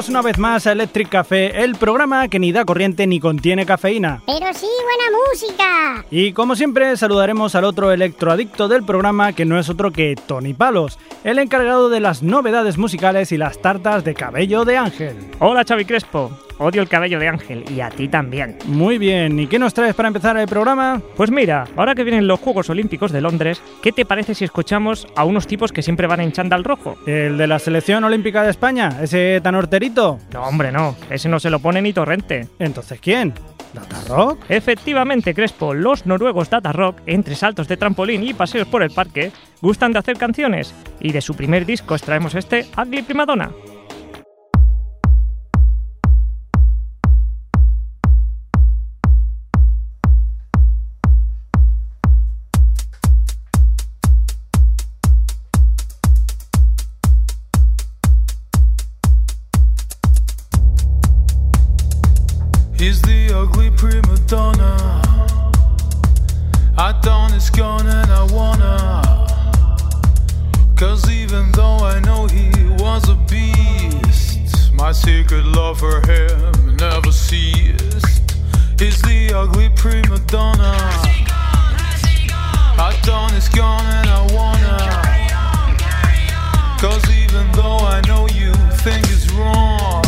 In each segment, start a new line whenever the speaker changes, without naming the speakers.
Bienvenidos una vez más a Electric Café, el programa que ni da corriente ni contiene cafeína.
Pero sí buena música.
Y como siempre, saludaremos al otro electroadicto del programa, que no es otro que Tony Palos, el encargado de las novedades musicales y las tartas de cabello de Ángel.
Hola, Xavi Crespo. Odio el cabello de Ángel y a ti también.
Muy bien, ¿y qué nos traes para empezar el programa?
Pues mira, ahora que vienen los Juegos Olímpicos de Londres, ¿qué te parece si escuchamos a unos tipos que siempre van en chándal rojo?
¿El de la Selección Olímpica de España? ¿Ese tan horterito?
No, hombre, no. Ese no se lo pone ni Torrente.
Entonces, ¿quién? ¿Data Rock?
Efectivamente, Crespo, los noruegos Data Rock, entre saltos de trampolín y paseos por el parque, gustan de hacer canciones, y de su primer disco extraemos este Ugly Primadonna.
The ugly prima donna. I done is gone and I wanna. carry on, carry Cause even though I know you think it's wrong,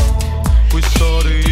we sorta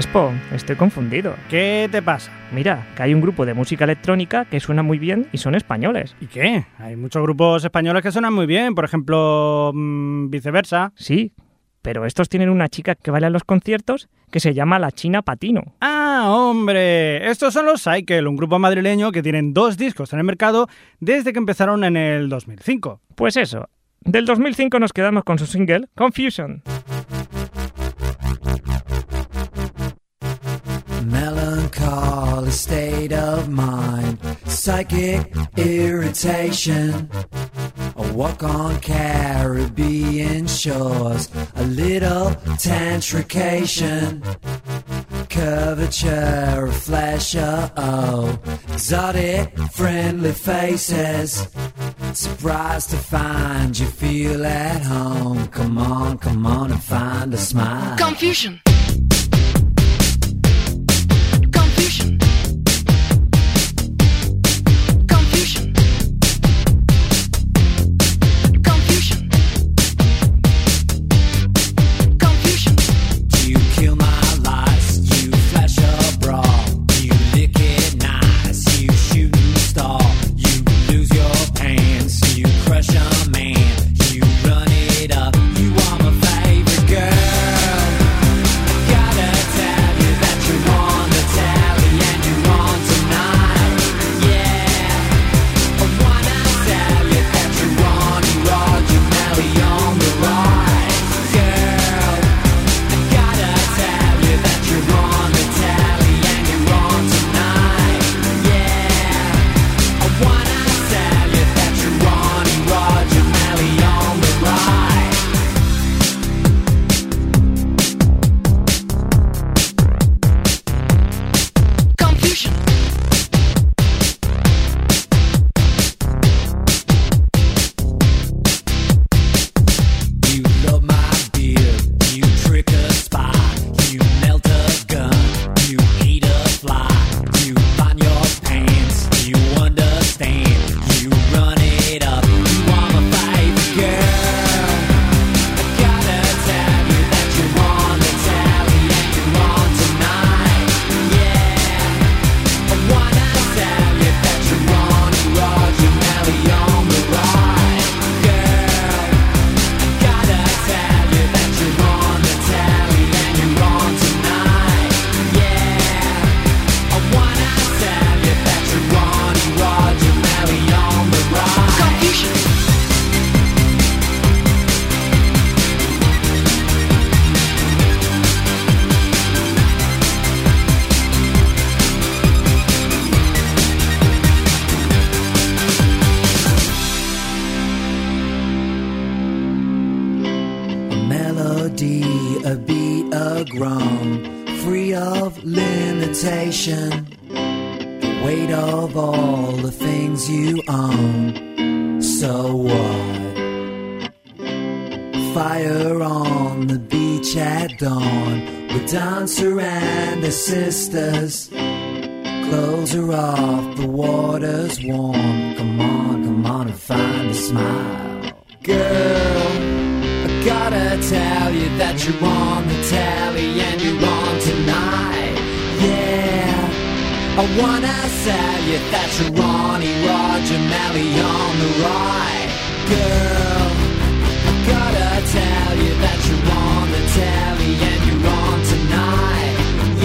Crespo, estoy confundido.
¿Qué te pasa?
Mira, que hay un grupo de música electrónica que suena muy bien y son españoles.
¿Y qué? Hay muchos grupos españoles que suenan muy bien, por ejemplo, mm, viceversa.
Sí, pero estos tienen una chica que baila en los conciertos que se llama la China Patino.
¡Ah, hombre! Estos son los Cycle, un grupo madrileño que tienen dos discos en el mercado desde que empezaron en el 2005.
Pues eso, del 2005 nos quedamos con su single Confusion.
Melancholy state of mind, psychic irritation, a
Walk on Caribbean shores, a little tantrication. Curvature, a flash, oh, exotic, friendly faces. Surprised to find you feel at home. Come on, come on and find a smile.
Confusion.
Fire on the beach at dawn with dancer and her sisters. Clothes are off, the water's warm. Come on, come on and find a smile. Girl, I gotta tell you that you're on the tally and you're on tonight. Yeah, I wanna tell you that you're Ronnie Roger Melly on the ride. Girl, wanna tell you that you're on the telly And you're on tonight,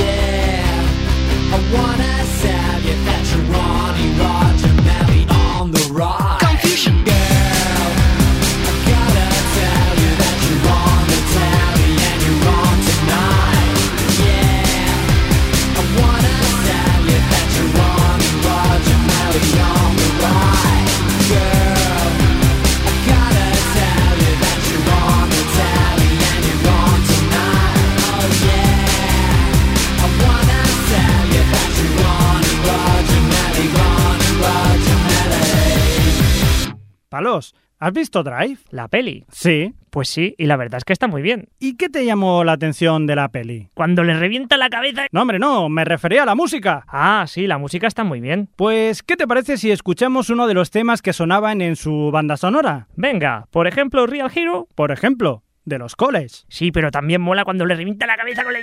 yeah I wanna sell you that you're Ronnie Roger Melly on the ride.
Confusion.
Palos, ¿has visto Drive?
La peli.
Sí.
Pues sí, y la verdad es que está muy bien.
¿Y qué te llamó la atención de la peli?
Cuando le revienta la cabeza...
No, hombre, no, me refería a la música.
Ah, sí, la música está muy bien.
Pues, ¿qué te parece si escuchamos uno de los temas que sonaban en su banda sonora?
Venga, por ejemplo, Real Hero.
Por ejemplo, de los coles.
Sí, pero también mola cuando le revienta la cabeza con la...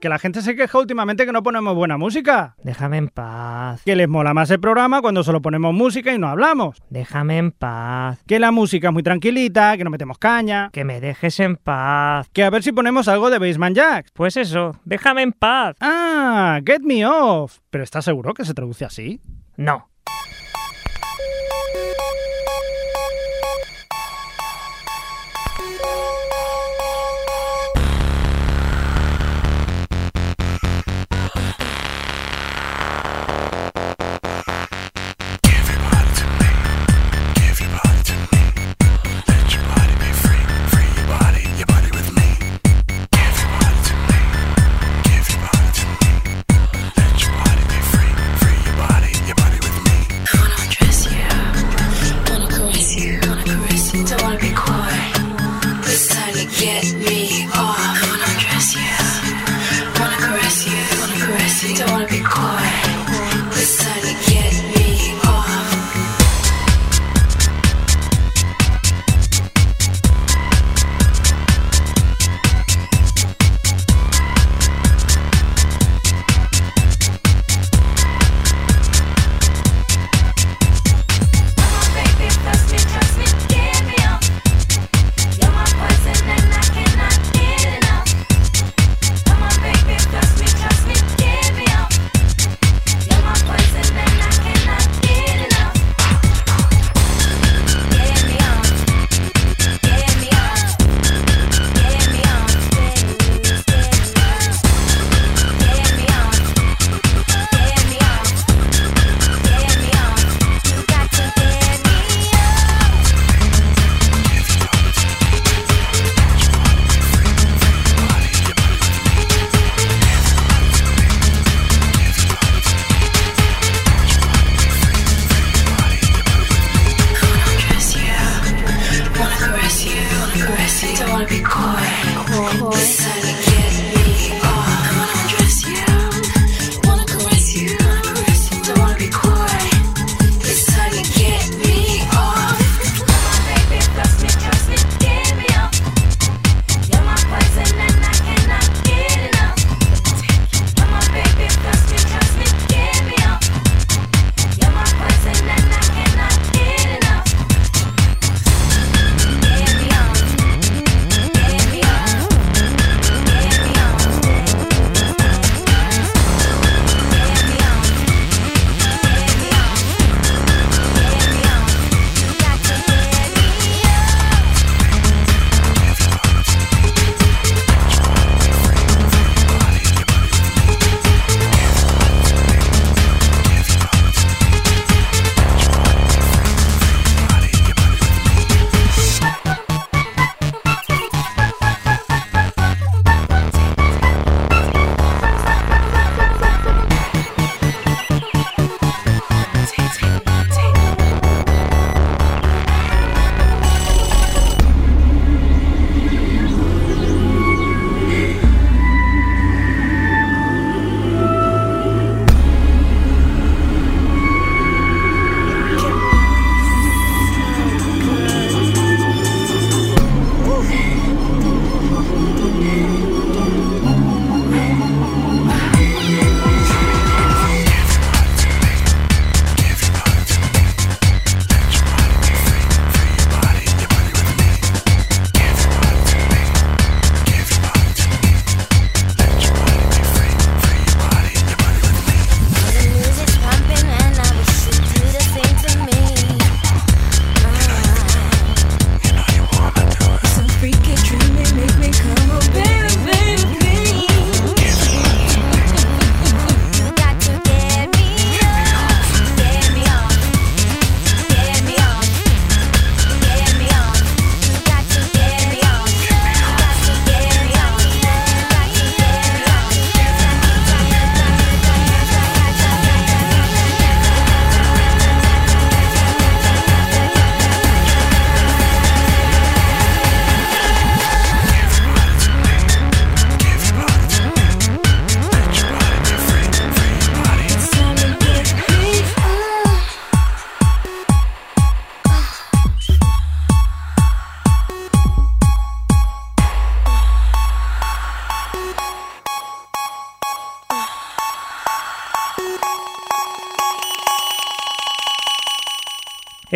Que la gente se queja últimamente que no ponemos buena música.
Déjame en paz.
Que les mola más el programa cuando solo ponemos música y no hablamos.
Déjame en paz.
Que la música es muy tranquilita, que no metemos caña.
Que me dejes en paz.
Que a ver si ponemos algo de Baseman Jacks.
Pues eso, déjame en paz.
Ah, Get Me Off. ¿Pero estás seguro que se traduce así?
No.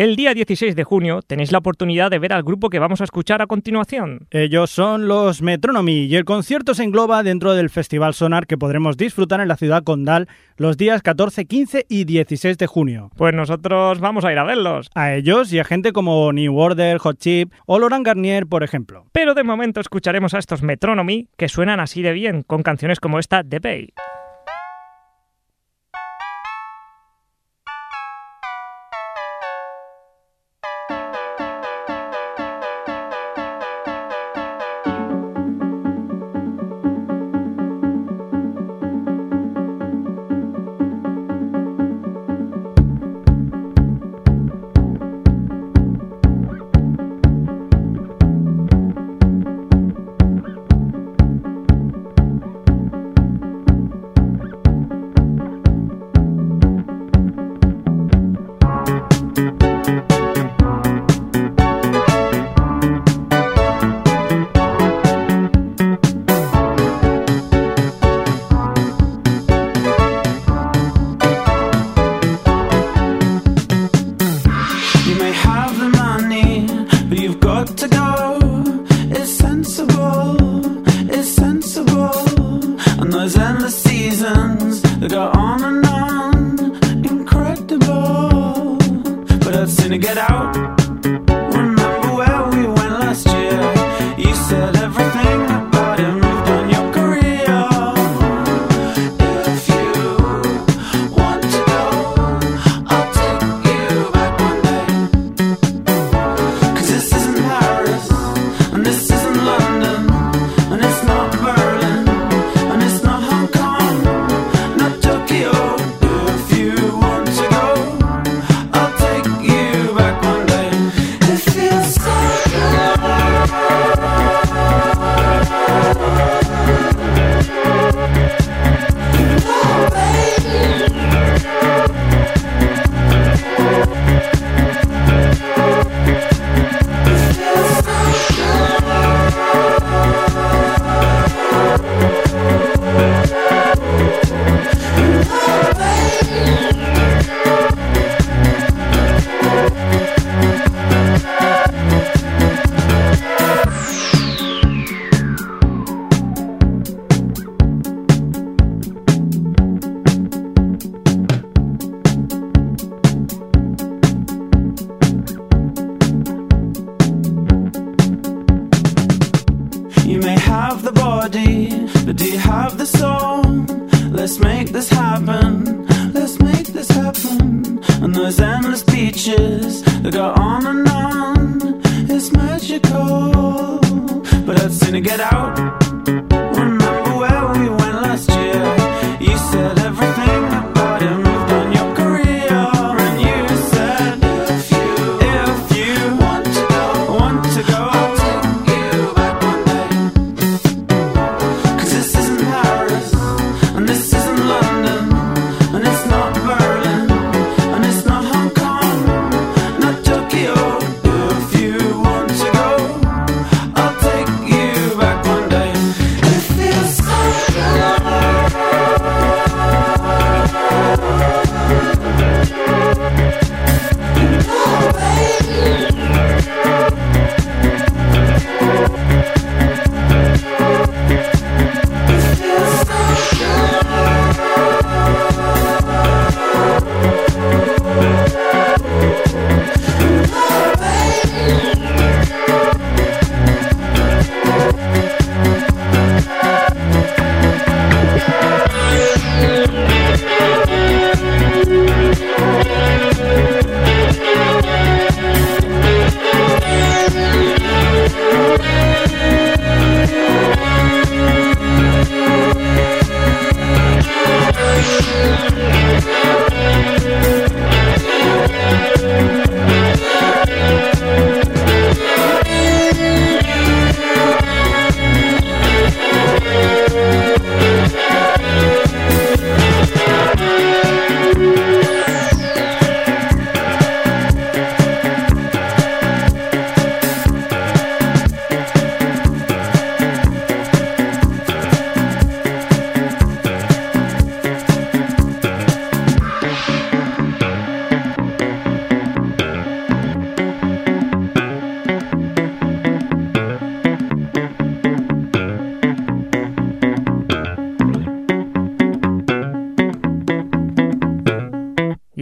El día 16 de junio tenéis la oportunidad de ver al grupo que vamos a escuchar a continuación.
Ellos son los Metronomy y el concierto se engloba dentro del Festival Sonar que podremos disfrutar en la ciudad condal los días 14, 15 y 16 de junio.
Pues nosotros vamos a ir a verlos.
A ellos y a gente como New Order, Hot Chip o Laurent Garnier, por ejemplo.
Pero de momento escucharemos a estos Metronomy que suenan así de bien con canciones como esta de Bay.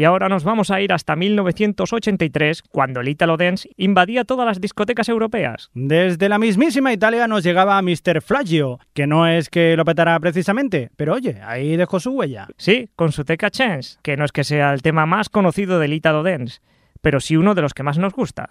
Y ahora nos vamos a ir hasta 1983, cuando el Italo Dance invadía todas las discotecas europeas.
Desde la mismísima Italia nos llegaba Mr. Flagio, que no es que lo petara precisamente, pero oye, ahí dejó su huella.
Sí, con su Teca Chance, que no es que sea el tema más conocido del Italo Dance, pero sí uno de los que más nos gusta.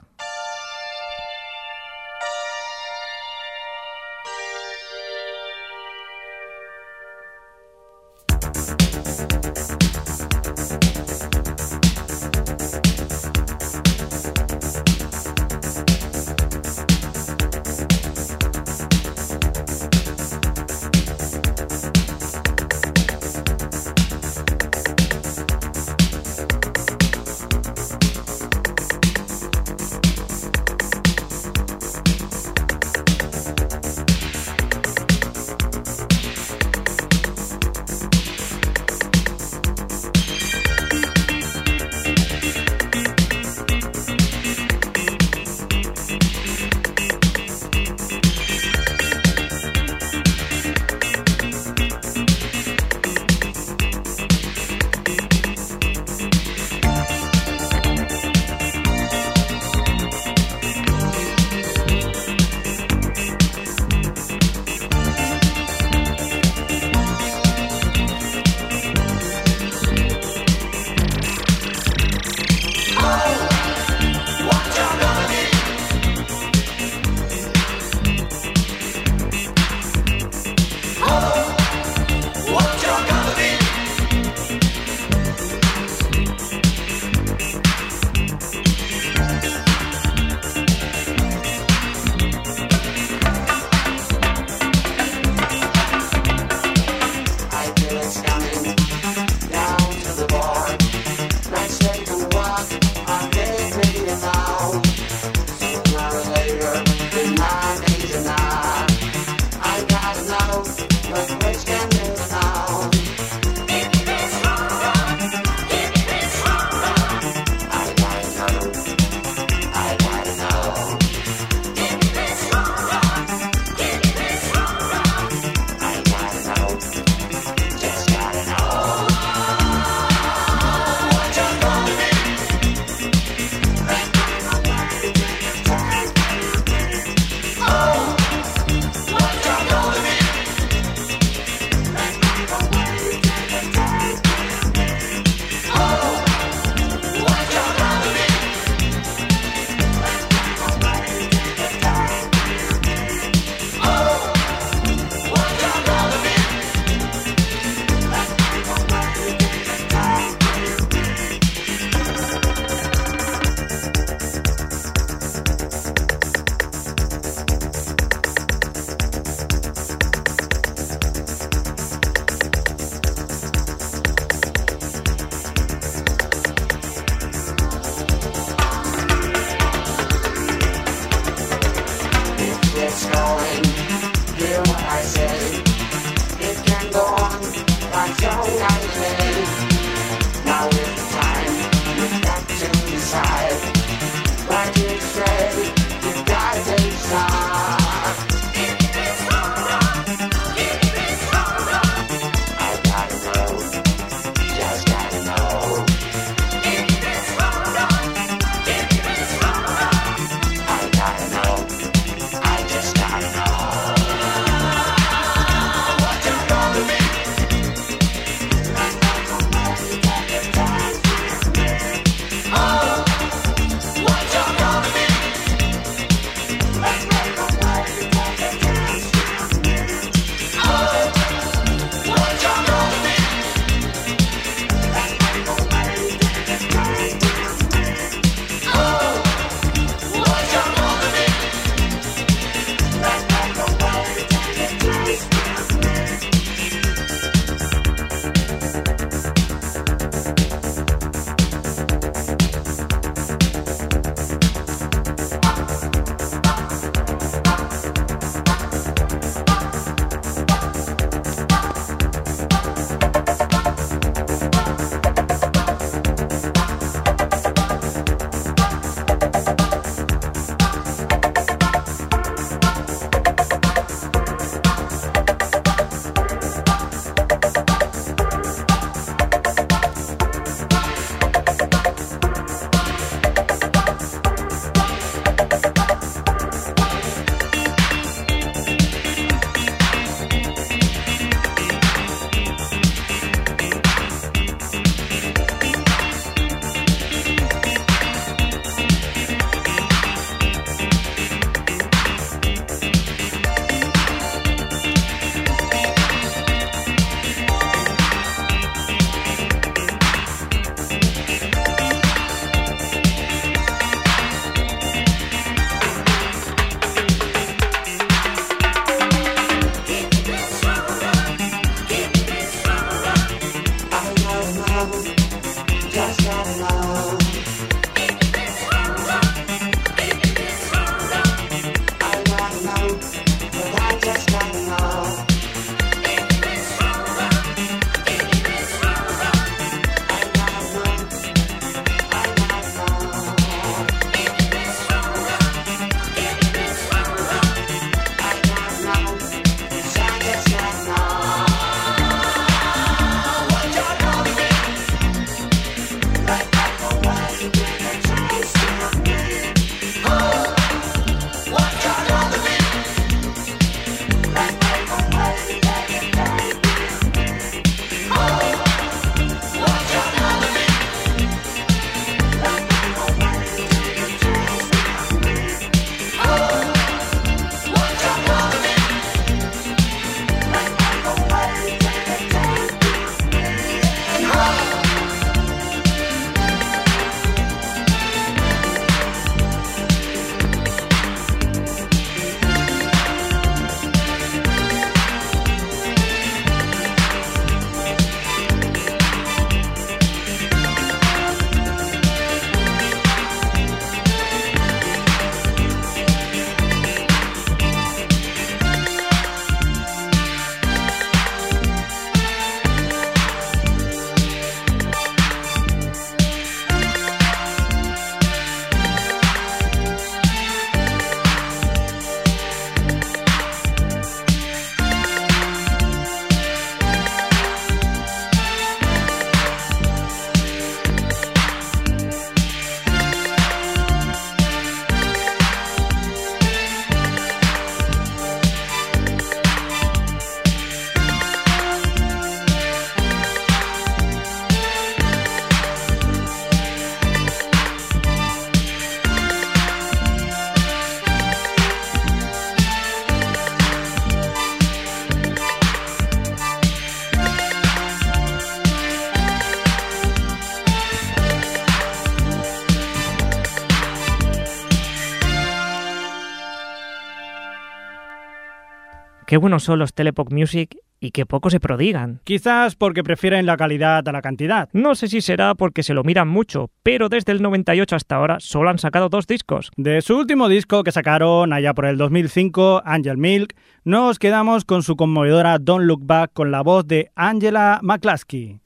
Qué buenos son los Telepop Music y qué poco se prodigan.
Quizás porque prefieren la calidad a la cantidad.
No sé si será porque se lo miran mucho, pero desde el 98 hasta ahora solo han sacado dos discos.
De su último disco que sacaron allá por el 2005, Angel Milk, nos quedamos con su conmovedora Don't Look Back con la voz de Angela McCluskey.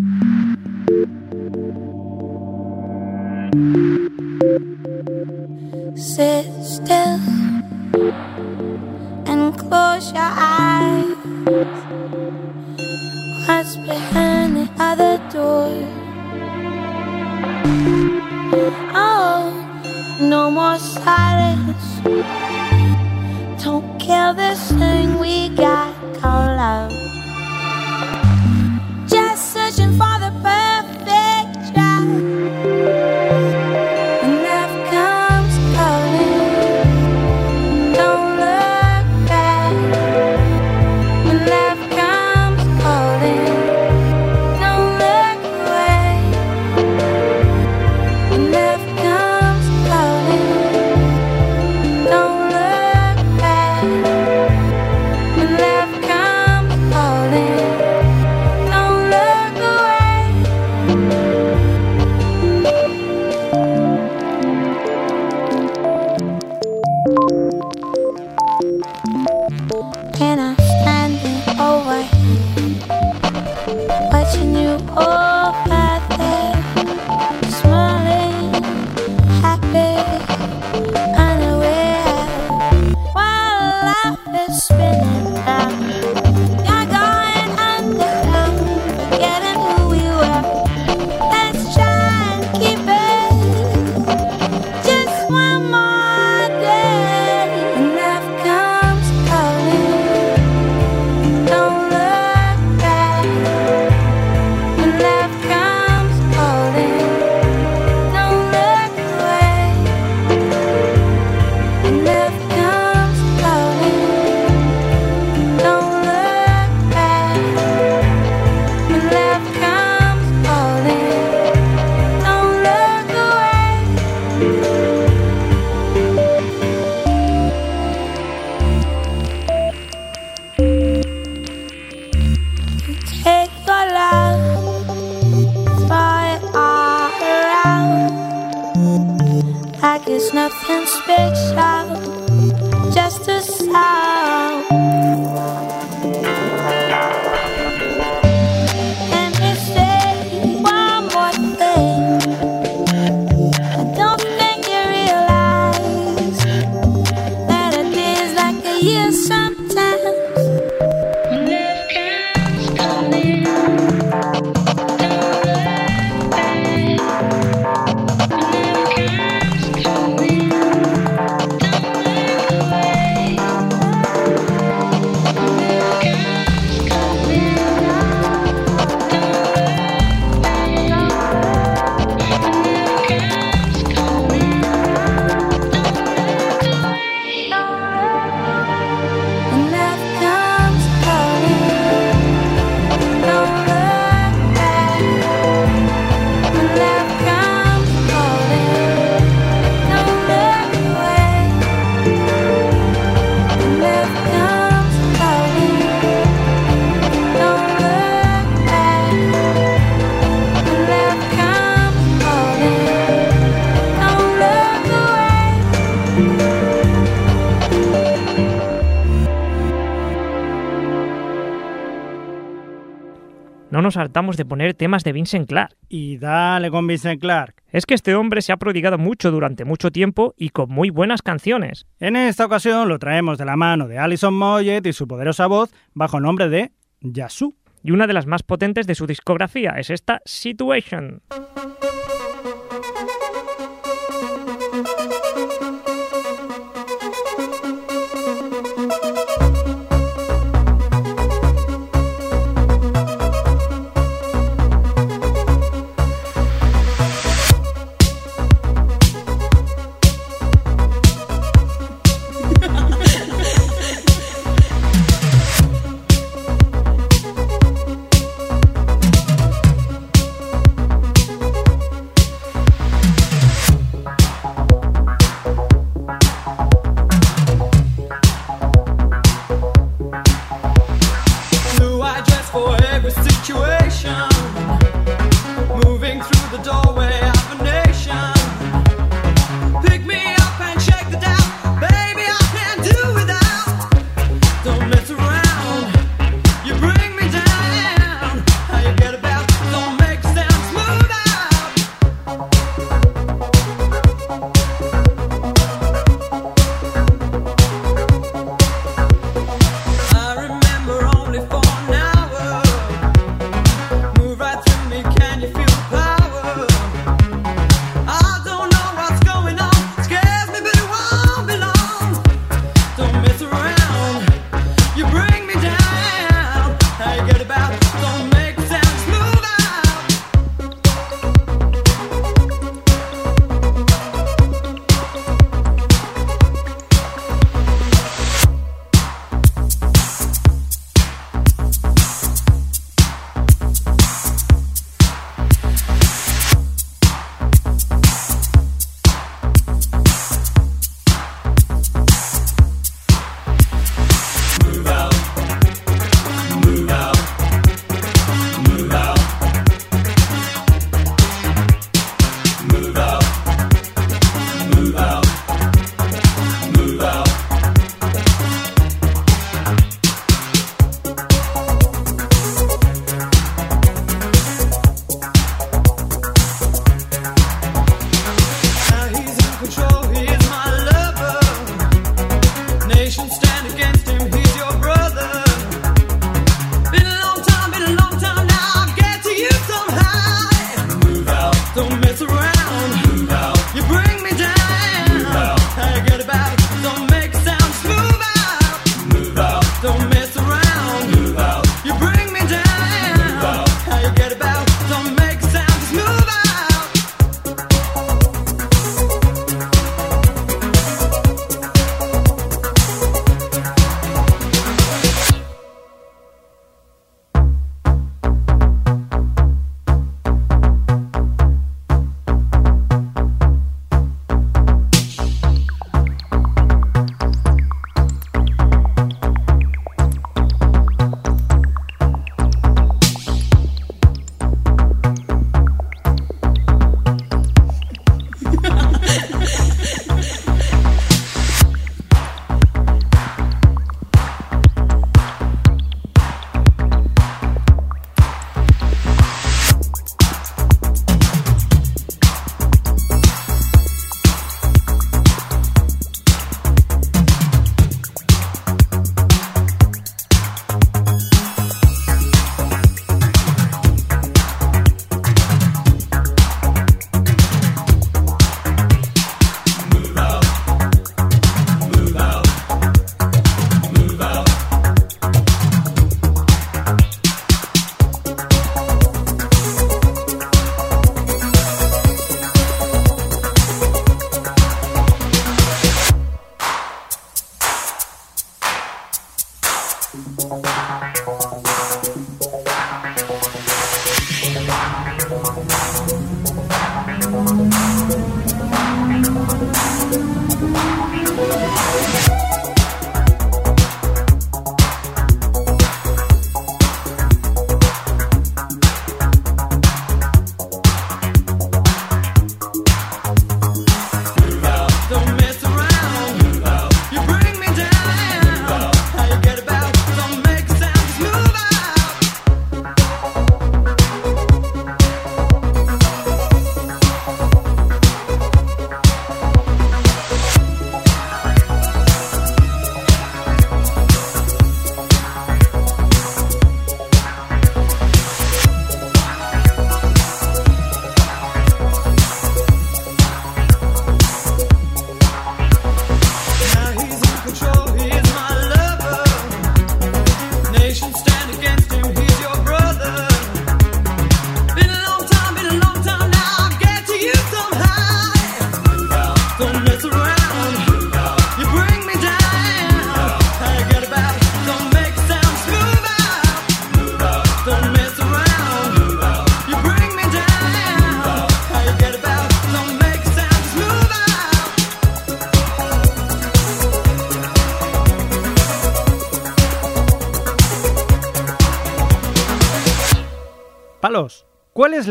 Sit still and close your eyes. What's behind the other door? Oh, no more silence. Don't kill this thing we got called love. Just searching for the perfect
nos hartamos de poner temas de Vincent Clark.
Y dale con Vincent Clark.
Es que este hombre se ha prodigado mucho durante mucho tiempo y con muy buenas canciones.
En esta ocasión lo traemos de la mano de Alison Moyet y su poderosa voz bajo el nombre de Yasu.
Y una de las más potentes de su discografía es esta Situation.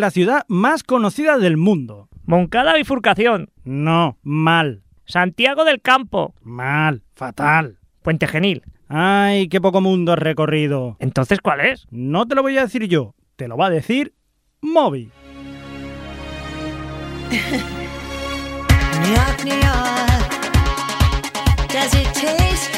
la ciudad más conocida del mundo.
Moncada Bifurcación.
No, mal.
Santiago del Campo.
Mal, fatal.
Puente Genil.
Ay, qué poco mundo has recorrido.
Entonces, ¿cuál es?
No te lo voy a decir yo, te lo va a decir Moby.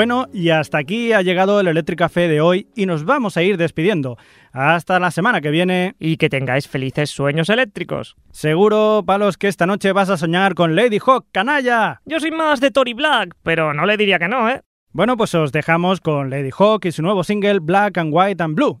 Bueno, y hasta aquí ha llegado el Electric Café de hoy y nos vamos a ir despidiendo. Hasta la semana que viene.
Y que tengáis felices sueños eléctricos.
Seguro, palos, que esta noche vas a soñar con Lady Hawk, canalla.
Yo soy más de Tory Black, pero no le diría que no, ¿eh?
Bueno, pues os dejamos con Lady Hawk y su nuevo single Black and White and Blue.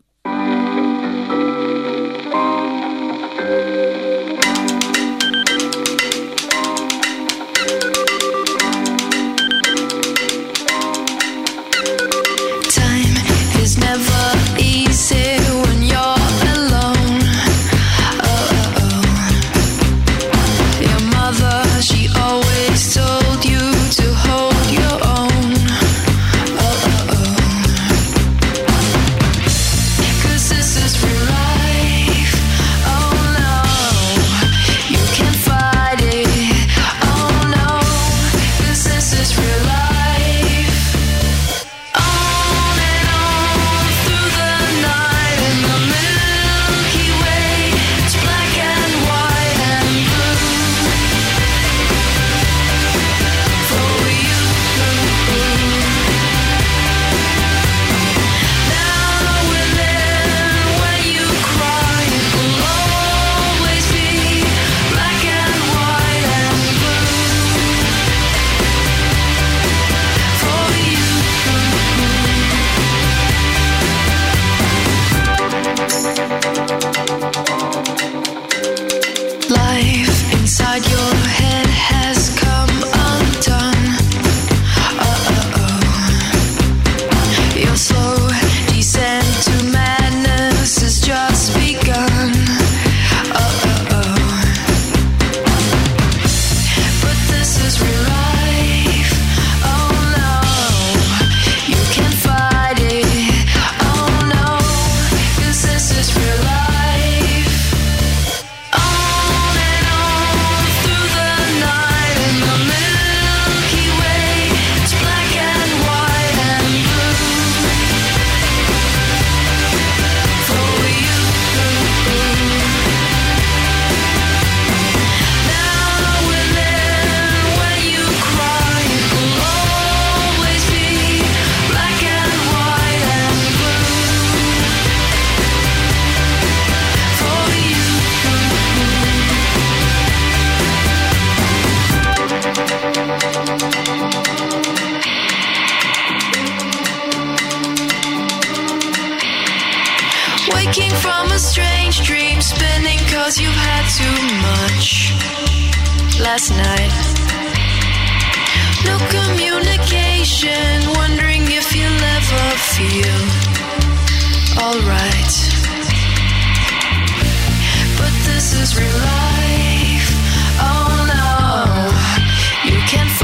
I'm spinning cause you had too much last night. No communication, wondering if you'll ever feel alright. But this is real life, oh no, you can't.